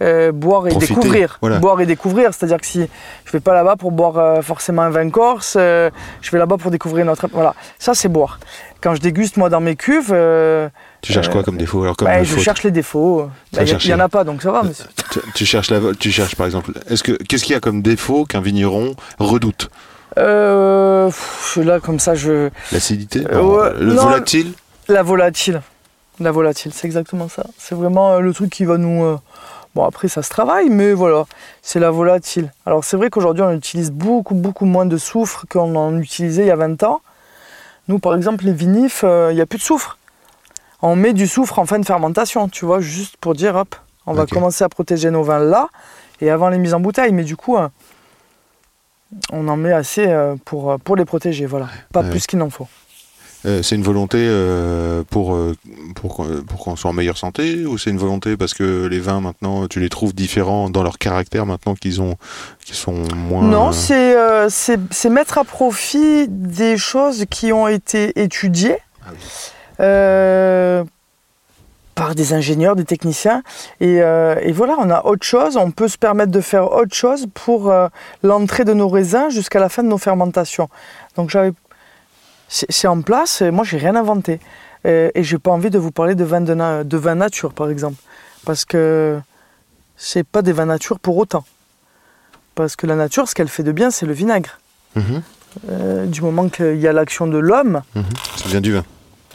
Euh, boire et découvrir. Boire et découvrir, c'est-à-dire que si je vais pas là-bas pour boire euh, forcément un vin corse, euh, je vais là-bas pour découvrir notre. Voilà, ça c'est boire. Quand je déguste moi dans mes cuves, Tu cherches quoi comme défaut? Alors comme ouais, euh, je cherche les défauts. Il chercher. n'y en a pas, donc ça va. c'est- tu, tu cherches la, tu cherches par exemple. Est-ce que qu'est-ce qu'il y a comme défaut qu'un vigneron redoute? Euh, là, comme ça, je. L'acidité, le non, volatile? La volatile. La volatile, c'est exactement ça. C'est vraiment euh, le truc qui va nous. euh, Bon, après, ça se travaille, mais voilà, c'est la volatile. Alors, c'est vrai qu'aujourd'hui, on utilise beaucoup, beaucoup moins de soufre qu'on en utilisait il y a 20 ans. Nous, par exemple, les vinifs, euh, il n'y a plus de soufre. On met du soufre en fin de fermentation, tu vois, juste pour dire, hop, on va commencer à protéger nos vins là, et avant les mises en bouteille. Mais du coup, euh, on en met assez euh, pour, pour les protéger, voilà. Pas Ouais. plus qu'il n'en faut. Euh, c'est une volonté euh, pour, euh, pour, qu'on- pour qu'on soit en meilleure santé ou c'est une volonté parce que les vins maintenant tu les trouves différents dans leur caractère maintenant qu'ils ont qu'ils sont moins Non, c'est euh, c'est mettre à profit des choses qui ont été étudiées Ah oui. par des ingénieurs, des techniciens. Et, et voilà, on a autre chose, on peut se permettre de faire autre chose pour l'entrée de nos raisins jusqu'à la fin de nos fermentations. Donc j'avais, c'est en place, et moi j'ai rien inventé. Euh, et j'ai pas envie de vous parler de vin, de, na- de vin nature par exemple, parce que c'est pas des vins nature pour autant. Parce que la nature, ce qu'elle fait de bien, c'est le vinaigre. Mhm, Euh, du moment qu'il y a l'action de l'homme, mhm. ça vient du vin.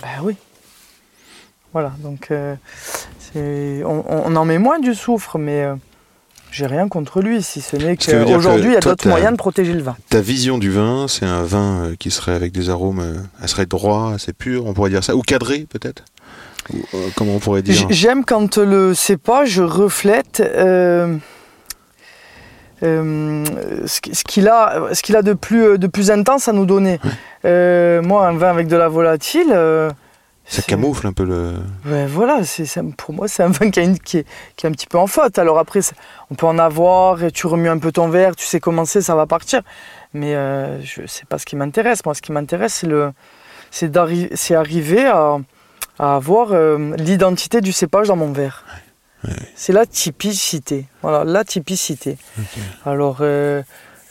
ben oui. Voilà, donc euh, on, on en met moins du soufre, mais euh, j'ai rien contre lui, si ce n'est qu'aujourd'hui, il y a d'autres moyens de protéger le vin. Ta vision du vin, c'est un vin euh, qui serait avec des arômes, euh, elle serait droit, assez pur, on pourrait dire ça, ou cadré peut-être. Ou, euh, comment on pourrait dire J'aime quand le cépage reflète euh, euh, ce qui- ce qu'il a, ce qu'il a de, plus, de plus intense à nous donner. Euh, moi, un vin avec de la volatile. Ça camoufle un peu le. Ouais, voilà, c'est, pour moi, c'est un vin qui, est, qui est un petit peu en faute. Alors après, on peut en avoir, et tu remues un peu ton verre, tu sais comment c'est, ça va partir. Mais euh, je sais pas ce qui m'intéresse. Moi, ce qui m'intéresse, c'est, le, c'est, d'arri- c'est arriver à, à avoir euh, l'identité du cépage dans mon verre. C'est la typicité. Voilà, la typicité. Alors, euh,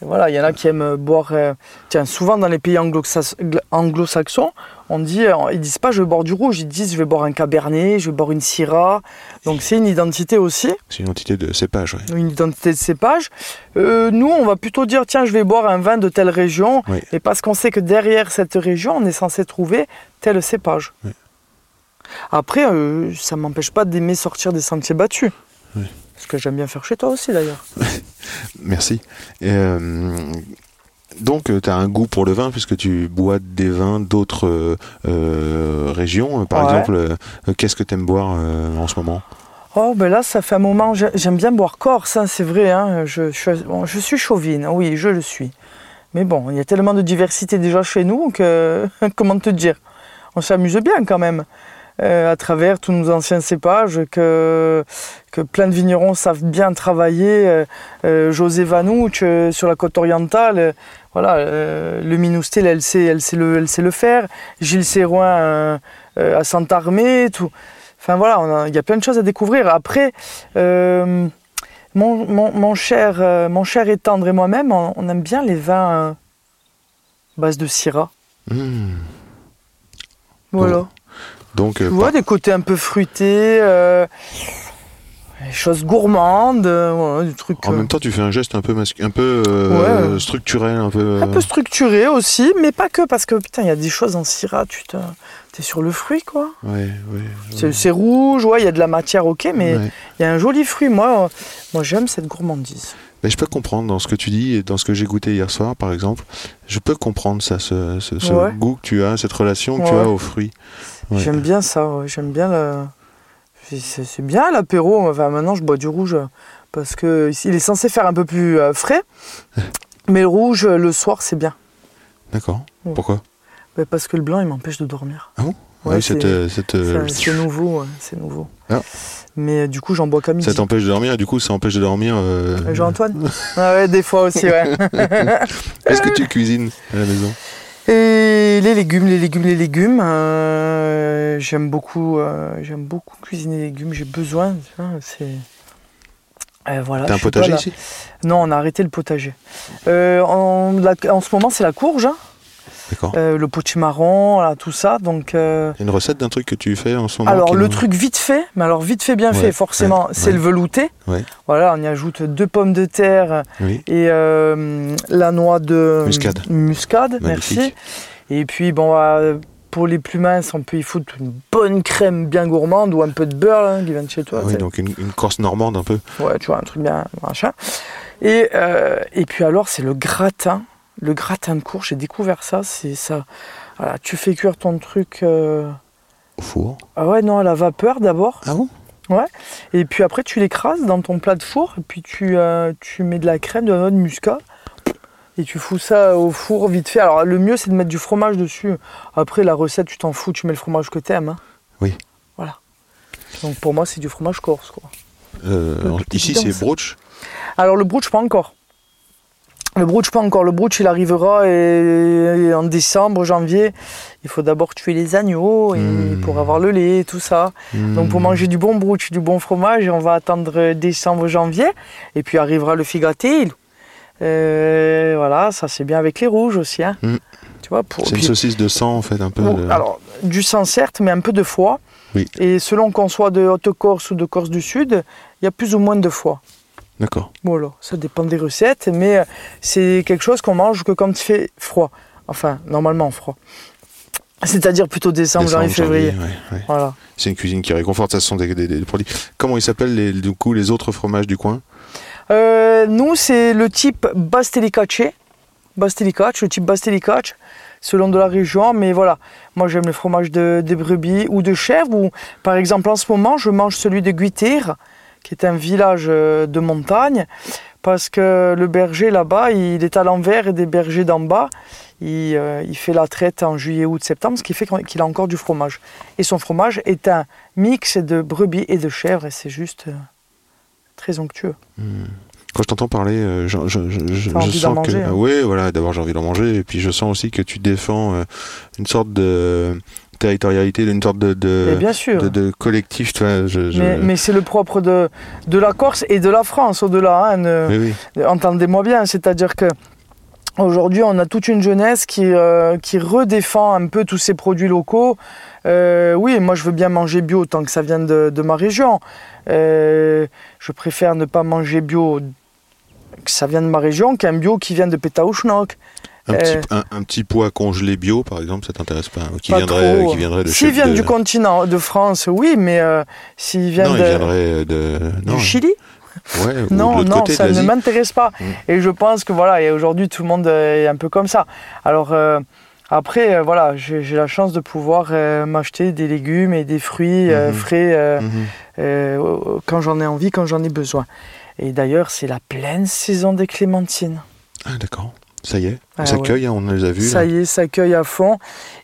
voilà, il y en a qui aiment boire. euh, tiens, souvent dans les pays anglo-sax- anglo-saxons, on dit, euh, ils disent pas je vais boire du rouge, ils disent je vais boire un cabernet, je vais boire une syrah. Donc c'est une identité aussi, C'est une entité de cépage, ouais. une identité de cépage. Euh, nous, on va plutôt dire tiens, je vais boire un vin de telle région, Oui. et parce qu'on sait que derrière cette région, on est censé trouver tel cépage. Oui. Après, euh, ça m'empêche pas d'aimer sortir des sentiers battus. Oui. Ce que j'aime bien faire chez toi aussi d'ailleurs. Merci. Et, euh, donc, tu as un goût pour le vin puisque tu bois des vins d'autres euh, euh, régions. Par Ouais. exemple, euh, qu'est-ce que tu aimes boire euh, en ce moment? Oh, ben là, ça fait un moment. j'ai- J'aime bien boire corse, hein, c'est vrai. hein, Je, je, bon, je suis chauvine, oui, je le suis. Mais bon, il y a tellement de diversité déjà chez nous que. Comment te dire? On s'amuse bien quand même. Euh, à travers tous nos anciens cépages, que, que plein de vignerons savent bien travailler. euh, euh, José Vanouch euh, sur la côte orientale, voilà, le Minoustel, elle sait, elle, sait le, elle sait le faire. Gilles euh, à Santarmé, tout. Enfin voilà, il y a plein de choses à découvrir. Après, mon, mon- mon cher, mon cher et tendre et moi-même, on, on aime bien les vins euh, base de Syrah. Hmm. Voilà. Donc, Tu euh, vois, des côtés un peu fruités. euh, je choses gourmandes, euh, des trucs En euh, même temps, tu fais un geste un peu, mascu- un peu euh, Ouais. structurel, un peu. un peu structurés aussi, mais pas que, parce que putain, il y a des choses en Syrah, tu te- t'es sur le fruit, quoi. Ouais, ouais. C'est rouge, ouais, il y a de la matière, ok, mais il y a un joli fruit. Moi, moi j'aime cette gourmandise. Mais je peux comprendre dans ce que tu dis et dans ce que j'ai goûté hier soir, par exemple. Je peux comprendre ça, ce, ce- ce Ouais. goût que tu as, cette relation que tu as aux fruits. Ouais. J'aime bien ça, j'aime bien c'est- bien l'apéro. Enfin, maintenant, je bois du rouge parce que il est censé faire un peu plus euh, frais. Mais le rouge, le soir, c'est bien. D'accord. Pourquoi? Ouais, parce que le blanc, il m'empêche de dormir. Ah bon? Ouais, oui, c'est- euh, nouveau, ouais, c'est nouveau. Ah. Mais euh, du coup, j'en bois midi. ça t'empêche de dormir et du coup, ça empêche de dormir. euh, Euh, Jean-Antoine ah ouais, des fois aussi, ouais. Est-ce que tu cuisines à la maison? Et les légumes, les légumes, les légumes. j'aime beaucoup, j'aime beaucoup cuisiner les légumes. J'ai besoin. C'est. Voilà, T'as un pas potager ici? Non, on a arrêté le potager. En, la- en ce moment, c'est la courge, hein. Euh, le potimarron, voilà, tout ça. Donc, euh, une recette d'un truc que tu fais en ce moment alors le truc vite fait, mais alors vite fait, bien Ouais, fait, forcément, ouais, c'est ouais. le velouté. Ouais. Voilà, on y ajoute deux pommes de terre Oui. et euh, la noix de Muscade. muscade, Magnifique. merci. Et puis bon, euh, pour les plus minces, on peut y foutre une bonne crème bien gourmande ou un peu de beurre là, qui vient de chez toi. Ah oui, donc une, une Corse normande un peu. Ouais, tu vois, un truc bien machin. Et, et puis alors, c'est le gratin. Le gratin de courge, j'ai découvert ça. C'est ça. Voilà, tu fais cuire ton truc. euh, Au four. Ah ouais, non, à la vapeur d'abord. Ah bon? Et puis après, tu l'écrases dans ton plat de four. Et puis tu, euh, tu mets de la crème, de la noix de muscat. Et tu fous ça au four vite fait. Alors le mieux, c'est de mettre du fromage dessus. Après, la recette, tu t'en fous. Tu mets le fromage que t'aimes. hein. Oui. Voilà. Donc pour moi, c'est du fromage corse. Quoi. Euh, Ici, c'est brooch. Alors le brooch, pas encore. Le brooch, pas encore. Le brooch, il arrivera et- et en décembre, janvier. Il faut d'abord tuer les agneaux et Mm. pour avoir le lait, tout ça. Donc pour Hmm. manger du bon brooch, du bon fromage, on va attendre décembre, janvier. Et puis arrivera le figatil. Euh, voilà, ça c'est bien avec les rouges aussi. hein. Mm. Tu vois, pour, C'est une puis- saucisse de sang, en fait, un peu. De- alors, du sang certes, mais un peu de foie. Oui. Et selon qu'on soit de Haute-Corse ou de Corse du Sud, il y a plus ou moins de foie. D'accord. Voilà, ça dépend des recettes, mais euh, c'est quelque chose qu'on mange que quand il fait froid. Enfin, normalement froid. C'est-à-dire plutôt décembre, Décembre, janvier, février. janvier, ouais, ouais. Voilà. C'est une cuisine qui réconforte, ça ce sont des, des- des produits. Comment ils s'appellent les, du coup les autres fromages du coin? Euh, nous, c'est le type Bastelicace. Bastelicace, le type Bastelicace, selon de la région. Mais voilà, moi j'aime le fromage de, des brebis ou de chèvre. Ou, par exemple, en ce moment, je mange celui de Guiter, qui est un village euh, de montagne. Parce que le berger là-bas, il est à l'envers et des bergers d'en bas. Il, euh, il fait la traite en juillet, août, septembre, ce qui fait qu'il a encore du fromage. Et son fromage est un mix de brebis et de chèvre, et c'est juste euh, très onctueux. Quand je t'entends parler, euh, je, je, je, je- T'as je envie d'en sens que. manger, hein. Oui, voilà, d'abord j'ai envie d'en manger, et puis je sens aussi que tu défends une sorte de territorialité, une sorte de, de, Et bien sûr. de, de collectif. Tu vois, je, je- Mais, mais c'est le propre de, de la Corse et de la France au-delà. hein, ne- Oui, oui. Entendez-moi bien, c'est-à-dire que aujourd'hui on a toute une jeunesse qui, euh, qui redéfend un peu tous ces produits locaux. Euh, oui, moi je veux bien manger bio tant que ça vient de, de ma région. Euh, je préfère ne pas manger bio que ça vient de ma région qu'un bio qui vient de Pétaouchnok. Un, Euh, petit, un, un petit pois congelé bio, par exemple, ça t'intéresse pas Qui Pas viendrait, trop. qui viendrait de S'il vient de- du continent de France, oui, mais euh, s'il vient Non, de- il viendrait de. Non, du Chili, ouais, de Non, non, côté de ça ne m'intéresse pas. Mm. Et je pense que voilà, et aujourd'hui tout le monde est un peu comme ça. Alors euh, après, euh, voilà, j'ai j'ai la chance de pouvoir euh, m'acheter des légumes et des fruits euh, Mhm. frais euh, Mhm. euh, quand j'en ai envie, quand j'en ai besoin. Et d'ailleurs, c'est la pleine saison des clémentines. Ah, d'accord. Ça y est, on Ah, s'accueille, hein, on les a vus. Ça là. y est, ça cueille à fond.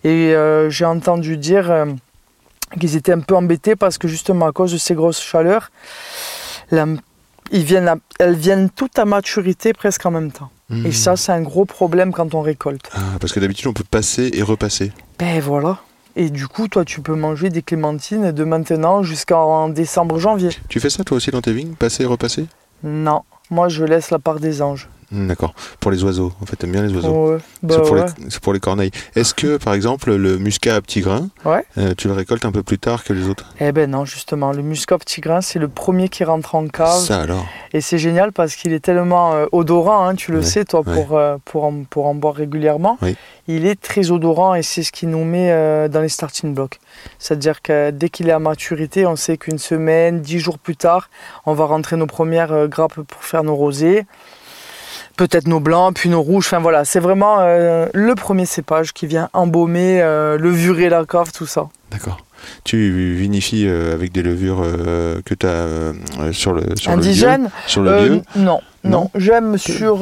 Et euh, j'ai entendu dire euh, qu'ils étaient un peu embêtés parce que justement à cause de ces grosses chaleurs, la- ils viennent à- elles viennent toutes à maturité presque en même temps. Et ça, c'est un gros problème quand on récolte. Ah, parce que d'habitude, on peut passer et repasser. Ben voilà. Et du coup, toi, tu peux manger des clémentines de maintenant jusqu'en décembre-janvier. Tu fais ça toi aussi dans tes vignes? Passer et repasser? Non, moi, je laisse la part des anges. Hmm, D'accord. Pour les oiseaux, en fait, t'aimes bien les oiseaux. Ouais. Bah, c'est pour, ouais. les, c'est pour les corneilles. Est-ce que, par exemple, le muscat à petits grains, Ouais. euh, tu le récoltes un peu plus tard que les autres? Eh ben non, justement, le muscat petit grain, c'est le premier qui rentre en cave. Ça alors? Et c'est génial parce qu'il est tellement euh, odorant, hein, tu le sais, toi, pour, euh, pour, en, pour en boire régulièrement. Oui. Il est très odorant et c'est ce qui nous met dans les starting blocks. C'est-à-dire que dès qu'il est à maturité, on sait qu'une semaine, dix jours plus tard, on va rentrer nos premières grappes pour faire nos rosés. Peut-être nos blancs, puis nos rouges. Enfin voilà, c'est vraiment euh, le premier cépage qui vient embaumer, euh, levurer la cave, tout ça. D'accord. Tu vinifies euh, avec des levures euh, que tu as sur le, sur le lieu? Indigène? Sur le lieu? Non, Non? Non. J'aime sur,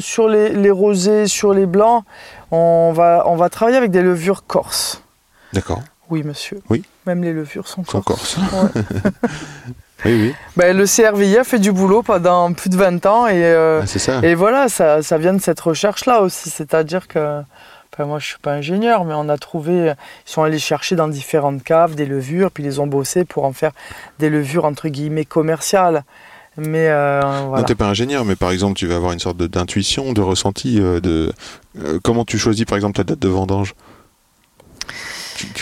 sur les, les rosés, sur les blancs, on va, on va travailler avec des levures corses. D'accord. Oui, monsieur. Oui. Même les levures sont corses. Ouais. Oui, oui. Ben, le CRVI a fait du boulot pendant plus de 20 ans et, euh, Ah, ça. et voilà, ça, ça vient de cette recherche-là aussi. C'est-à-dire que, enfin, moi je suis pas ingénieur, mais on a trouvé, ils sont allés chercher dans différentes caves des levures, puis ils les ont bossées pour en faire des levures entre guillemets commerciales. Mais euh, Non, voilà. t'es pas ingénieur, mais par exemple, tu vas avoir une sorte d'intuition, de ressenti. euh, de euh, comment tu choisis, par exemple, ta date de vendange?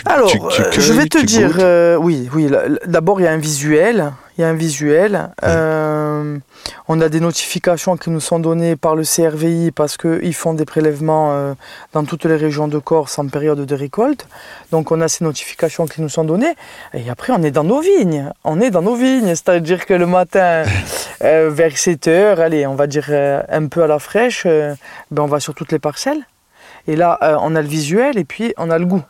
Alors, tu- tu euh, je vais te dire, euh, oui, oui. D'abord, il y a un visuel. Il y a un visuel. Euh, on a des notifications qui nous sont données par le CRVI parce qu'ils font des prélèvements euh, dans toutes les régions de Corse en période de récolte. Donc, on a ces notifications qui nous sont données. Et après, on est dans nos vignes. On est dans nos vignes. C'est-à-dire que le matin, euh, vers 7 heures, allez, on va dire euh, un peu à la fraîche, ben, on va sur toutes les parcelles. Et là, on a le visuel et puis on a le goût.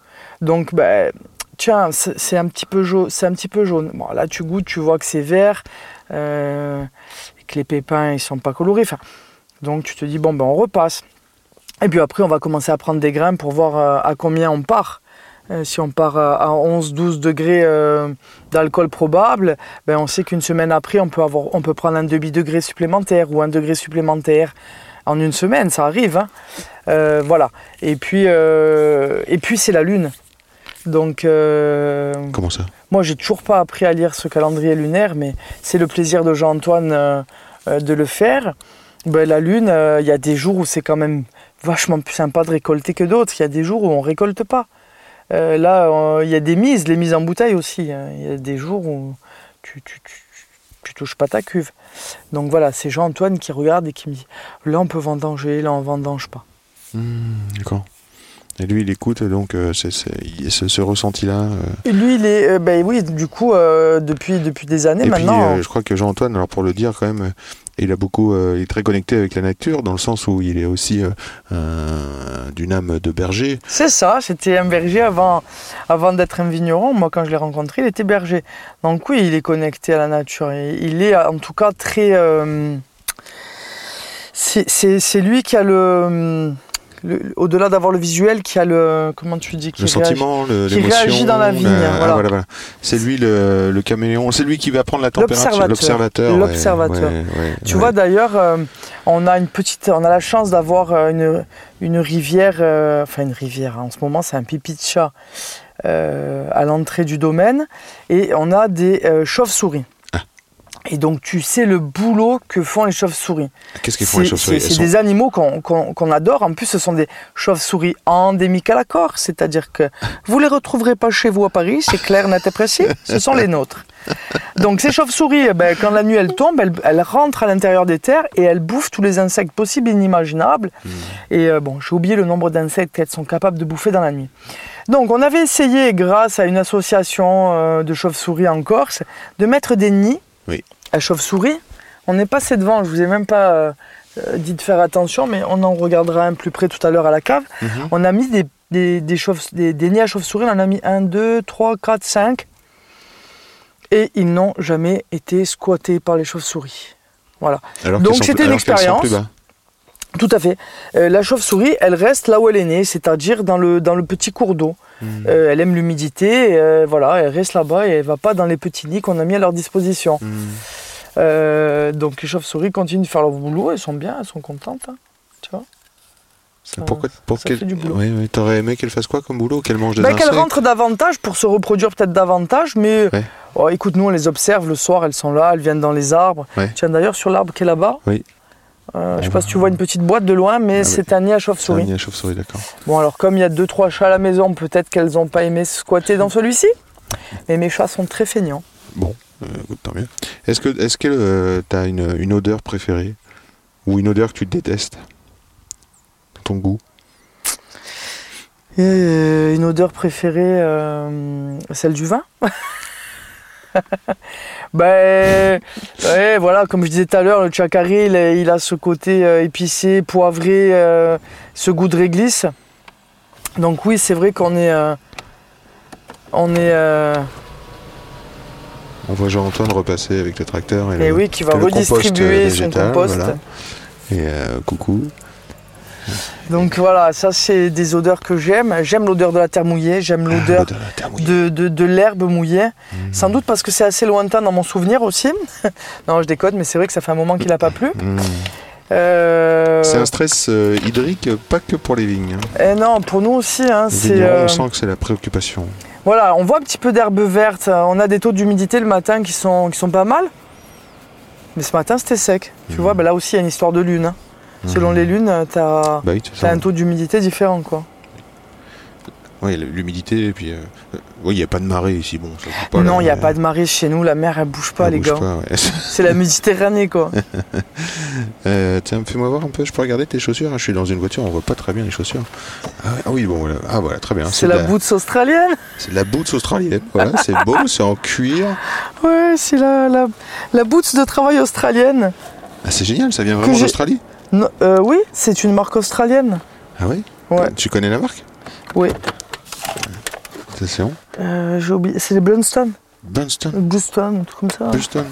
Donc, ben, tiens, c'est un petit peu jaune. C'est un petit peu jaune. Bon, là, tu goûtes, tu vois que c'est vert, euh, que les pépins ils sont pas colorés. Donc, tu te dis bon, ben, on repasse. Et puis après, on va commencer à prendre des grains pour voir euh, à combien on part. Euh, si on part à à 11-12 degrés d'alcool probable, ben on sait qu'une semaine après, on peut, prendre un demi-degré supplémentaire ou un degré supplémentaire en une semaine, ça arrive. hein. Voilà. Et puis, et puis c'est la lune. Donc, euh, Comment ça moi, j'ai toujours pas appris à lire ce calendrier lunaire, mais c'est le plaisir de Jean-Antoine euh, euh, de le faire. Ben, la lune, il y a des jours où c'est quand même vachement plus sympa de récolter que d'autres. Il y a des jours où on récolte pas. Là, il y a des mises, les mises en bouteille aussi. hein. Il y a des jours où tu, tu, tu, tu touches pas ta cuve. Donc voilà, c'est Jean-Antoine qui regarde et qui me dit là on peut vendanger, là on vendange pas. Hmm, D'accord. Et lui, il écoute, donc euh, c'est il- ce, ce ressenti-là. euh. Et lui, il est, euh, ben oui, du coup, depuis, depuis des années Et puis, maintenant. euh, je crois que Jean-Antoine, alors pour le dire quand même, il a beaucoup, il est très connecté avec la nature, dans le sens où il est aussi un- d'une âme de berger. C'est ça, c'était un berger avant, avant d'être un vigneron. Moi, quand je l'ai rencontré, il était berger. Donc oui, il est connecté à la nature. Et il est en tout cas très... c'est- c'est c'est lui qui a le... Au-delà d'avoir le visuel, qui a le... Comment tu dis qui le réagit- sentiment, le- qui réagit dans la vigne, ah, voilà. voilà. C'est lui le, le caméléon, c'est lui qui va prendre la température. L'observateur. ouais, L'observateur. ouais, ouais, Tu vois d'ailleurs, euh, on a une petite, on a la chance d'avoir euh, une, une rivière, euh, enfin une rivière. hein, En ce moment, c'est un pipi de chat euh, à l'entrée du domaine, et on a des euh, chauves-souris. Et donc tu sais le boulot que font les chauves-souris. Qu'est-ce qu'ils font les chauves-souris? c'est- Elles sont- des animaux qu'on adore. En plus, ce sont des chauves-souris endémiques à la Corse. C'est-à-dire que vous les retrouverez pas chez vous à Paris, c'est clair, net et précis. Ce sont les nôtres. Donc ces chauves-souris, eh ben, quand la nuit elle tombe, elles, elles rentrent à l'intérieur des terres et elles bouffent tous les insectes possibles et inimaginables. Hmm. Et euh, bon, j'ai oublié le nombre d'insectes qu'elles sont capables de bouffer dans la nuit. Donc on avait essayé, grâce à une association euh, de chauves-souris en Corse, de mettre des nids Oui. À chauves-souris. On est passé devant, je vous ai même pas euh, euh, dit de faire attention, mais on en regardera un plus près tout à l'heure à la cave. Mhm. On a mis des, des, des, chauves- des- des nids à chauves-souris, on en a mis 1, 2, 3, 4, 5. Et ils n'ont jamais été squattés par les chauves-souris. Voilà. Alors Donc, c'était une expérience. Tout à fait. Euh, la chauve-souris, elle reste là où elle est née, c'est-à-dire dans le, dans le petit cours d'eau. Mhm. Euh, elle aime l'humidité, euh, voilà, elle reste là-bas et elle va pas dans les petits nids qu'on a mis à leur disposition. Euh, donc les chauves-souris continuent de faire leur boulot, elles sont bien, elles sont contentes. hein, tu vois Ça- Pourquoi pour ça quel- fait du boulot. Oui, oui. T'aurais aimé qu'elle fasse quoi comme boulot Qu'elle mange des Ben, qu'elles rentrent davantage pour se reproduire peut-être davantage, mais Ouais. oh, écoute, nous on les observe le soir, elles sont là, elles viennent dans les arbres. Ouais. Tiens d'ailleurs sur l'arbre qui est là-bas, Oui. Euh, je sais pas si tu vois une petite boîte de loin, mais Ah, c'est un nid à C'est un chauve-souris. nid à chauve-souris, d'accord. Bon, alors comme il y a deux trois chats à la maison, peut-être qu'elles n'ont pas aimé squatter dans celui-ci. Mais mes chats sont très feignants. Bon, euh, tant mieux. Est-ce que est-ce que tu as une, une odeur préférée? Ou une odeur que tu détestes? Ton goût? Euh, une odeur préférée, euh, celle du vin Ben, ouais, voilà, comme je disais tout à l'heure, le chakari, il, a- il a ce côté euh, épicé, poivré, euh, ce goût de réglisse. Donc oui, c'est vrai qu'on est, euh, on est, On voit Jean-Antoine repasser avec le tracteur et, et le, oui, qui va compost, redistribuer euh, son compost. voilà. Et coucou. Donc voilà, ça c'est des odeurs que j'aime. J'aime l'odeur de la terre mouillée, j'aime l'odeur Ah, de mouillée. de, l'herbe mouillée. Mmh. Sans doute parce que c'est assez lointain dans mon souvenir aussi. non, je déconne, mais c'est vrai que ça fait un moment qu'il n'a pas plu. Mmh. Euh, C'est un stress euh, hydrique, pas que pour les vignes. hein. eh non, pour nous aussi, hein, vignerons, euh, on sent que c'est la préoccupation. Voilà, on voit un petit peu d'herbe verte. On a des taux d'humidité le matin qui sont, qui sont pas mal. Mais ce matin, c'était sec. Tu Mhm. vois, ben là aussi, il y a une histoire de lune. hein. Selon les lunes, tu as, Bah oui, un taux d'humidité différent. quoi. Oui, l'humidité, et puis. euh, euh, oui, il n'y a pas de marée ici, bon, ça bouge pas. non, il n'y a pas de marée chez nous. La mer, elle bouge pas, elle les bouge gars. ouais. C'est la Méditerranée, quoi. Euh, tiens, fais-moi voir un peu, je peux regarder tes chaussures hein, Je suis dans une voiture, on voit pas très bien les chaussures. Ah, ah oui, bon, voilà. Ah voilà, très bien. C'est la boots australienne. C'est la boots australienne, voilà, c'est beau, c'est en cuir. Ouais, c'est la, la, la boots de travail australienne. Ah, c'est génial, ça vient vraiment d'Australie Euh, oui, c'est une marque australienne. Ah oui Ouais. Tu connais la marque Oui. C'est où Euh, J'ai oublié. C'est les Blunston. Bunston Blunston, un truc comme ça. Bunston.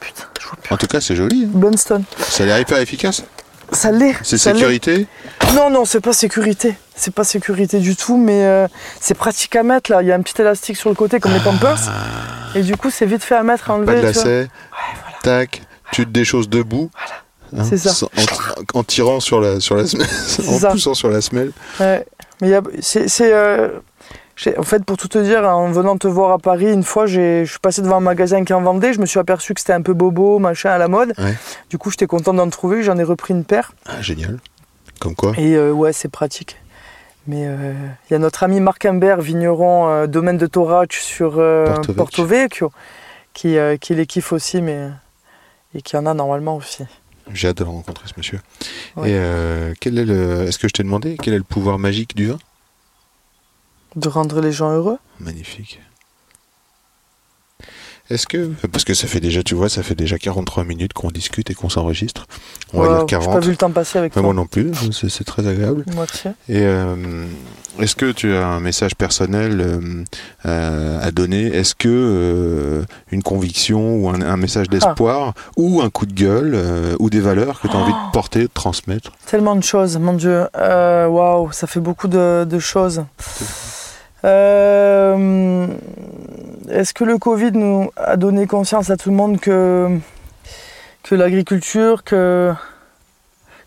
Putain, je vois plus. En tout cas, c'est joli. hein. Blunston. Ça a l'air hyper efficace. Ça l'est. C'est sécurité Non, non, c'est pas sécurité. C'est pas sécurité du tout, mais euh, c'est pratique à mettre là. Il y a un petit élastique sur le côté comme les Pampers. Et du coup, c'est vite fait à mettre, à enlever. Ah. Pas de. Tac. Tu te déchausses debout. Hein, C'est ça. En, en tirant sur la, sur la semelle. en ça. poussant sur la semelle. Ouais. Mais c'est. euh, en fait, pour tout te dire, en venant te voir à Paris, une fois, je suis passé devant un magasin qui en vendait. Je me suis aperçu que c'était un peu bobo, machin, à la mode. Ouais. Du coup, j'étais content d'en trouver. J'en ai repris une paire. Ah, génial. Comme quoi Et euh, ouais, c'est pratique. Mais euh, il y a notre ami Marc Imbert, vigneron domaine de Torac sur Porto Vecchio. Qui, qui les kiffe aussi, mais et qui en a normalement aussi. J'ai hâte de rencontrer ce monsieur. Ouais. Et euh, quel est le. Est-ce que je t'ai demandé quel est le pouvoir magique du vin? De rendre les gens heureux? Magnifique. Est-ce que. Parce que ça fait déjà, tu vois, ça fait déjà 43 minutes qu'on discute et qu'on s'enregistre. On va Waouh, dire J'ai pas 40. vu le temps passer avec Mais toi. moi non plus, c'est c'est très agréable. Moitié. Et euh, est-ce que tu as un message personnel euh, euh, à donner? Est-ce que euh, une conviction ou un, un message d'espoir ou un coup de gueule euh, ou des valeurs que tu as envie de porter, de transmettre? Tellement de choses, mon Dieu. Waouh, ça fait beaucoup de, de choses. Euh, Est-ce que le Covid nous a donné conscience à tout le monde que, l'agriculture, que,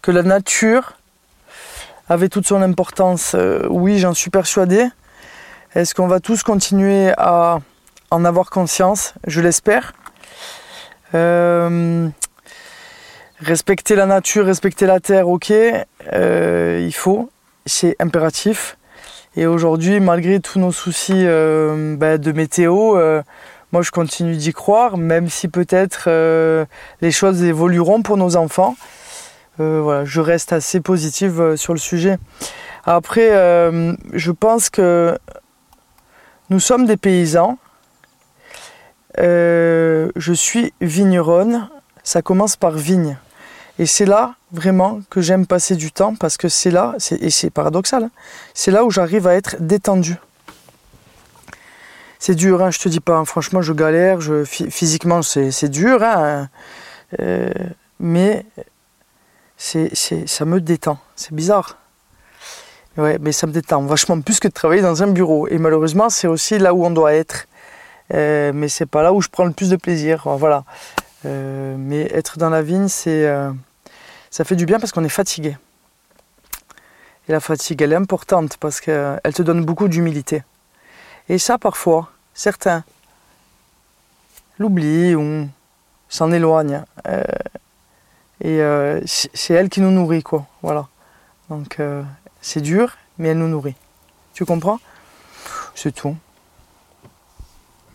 que la nature avait toute son importance? Euh, Oui, j'en suis persuadé. Est-ce qu'on va tous continuer à en avoir conscience? Je l'espère. Euh, respecter la nature, respecter la terre, ok, euh, il faut, c'est impératif. Et aujourd'hui, malgré tous nos soucis euh, bah, de météo, euh, moi je continue d'y croire, même si peut-être euh, les choses évolueront pour nos enfants. Voilà, je reste assez positive sur le sujet. Après, je pense que nous sommes des paysans. Je suis vigneronne. Ça commence par vigne. Et c'est là vraiment que j'aime passer du temps parce que c'est là, et c'est paradoxal, hein, c'est là où j'arrive à être détendu. C'est dur, hein, je te dis pas, hein, franchement je galère, je, phy- physiquement c'est dur, hein, euh, mais ça me détend, c'est bizarre. Ouais, mais ça me détend vachement plus que de travailler dans un bureau. Et malheureusement c'est aussi là où on doit être. Euh, mais c'est pas là où je prends le plus de plaisir, voilà. Euh, mais être dans la vigne, c'est, euh, ça fait du bien parce qu'on est fatigué. Et la fatigue, elle est importante parce qu'elle te donne beaucoup d'humilité. Et ça, parfois, certains l'oublient ou s'en éloignent. Euh, Et euh, c'est elle qui nous nourrit, quoi. Voilà. Donc euh, c'est dur, mais elle nous nourrit. Tu comprends? C'est tout.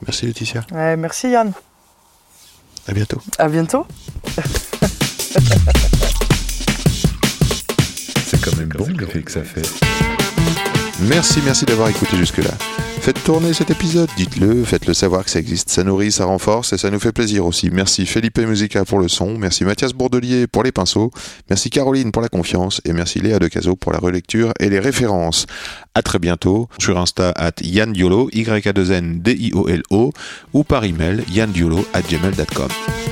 Merci Laetitia. Ouais, merci Yann. À bientôt. À bientôt. bon l'effet que ça fait. Merci, merci d'avoir écouté jusque-là. Faites tourner cet épisode, dites-le, faites-le savoir que ça existe, ça nourrit, ça renforce et ça nous fait plaisir aussi. Merci Felipe Musica pour le son, merci Mathias Bourdelier pour les pinceaux, merci Caroline pour la confiance et merci Léa Decazo pour la relecture et les références. À très bientôt sur Insta at Yann Diolo, y a 2 n d i o l o ou par email yanndiolo at gmail.com.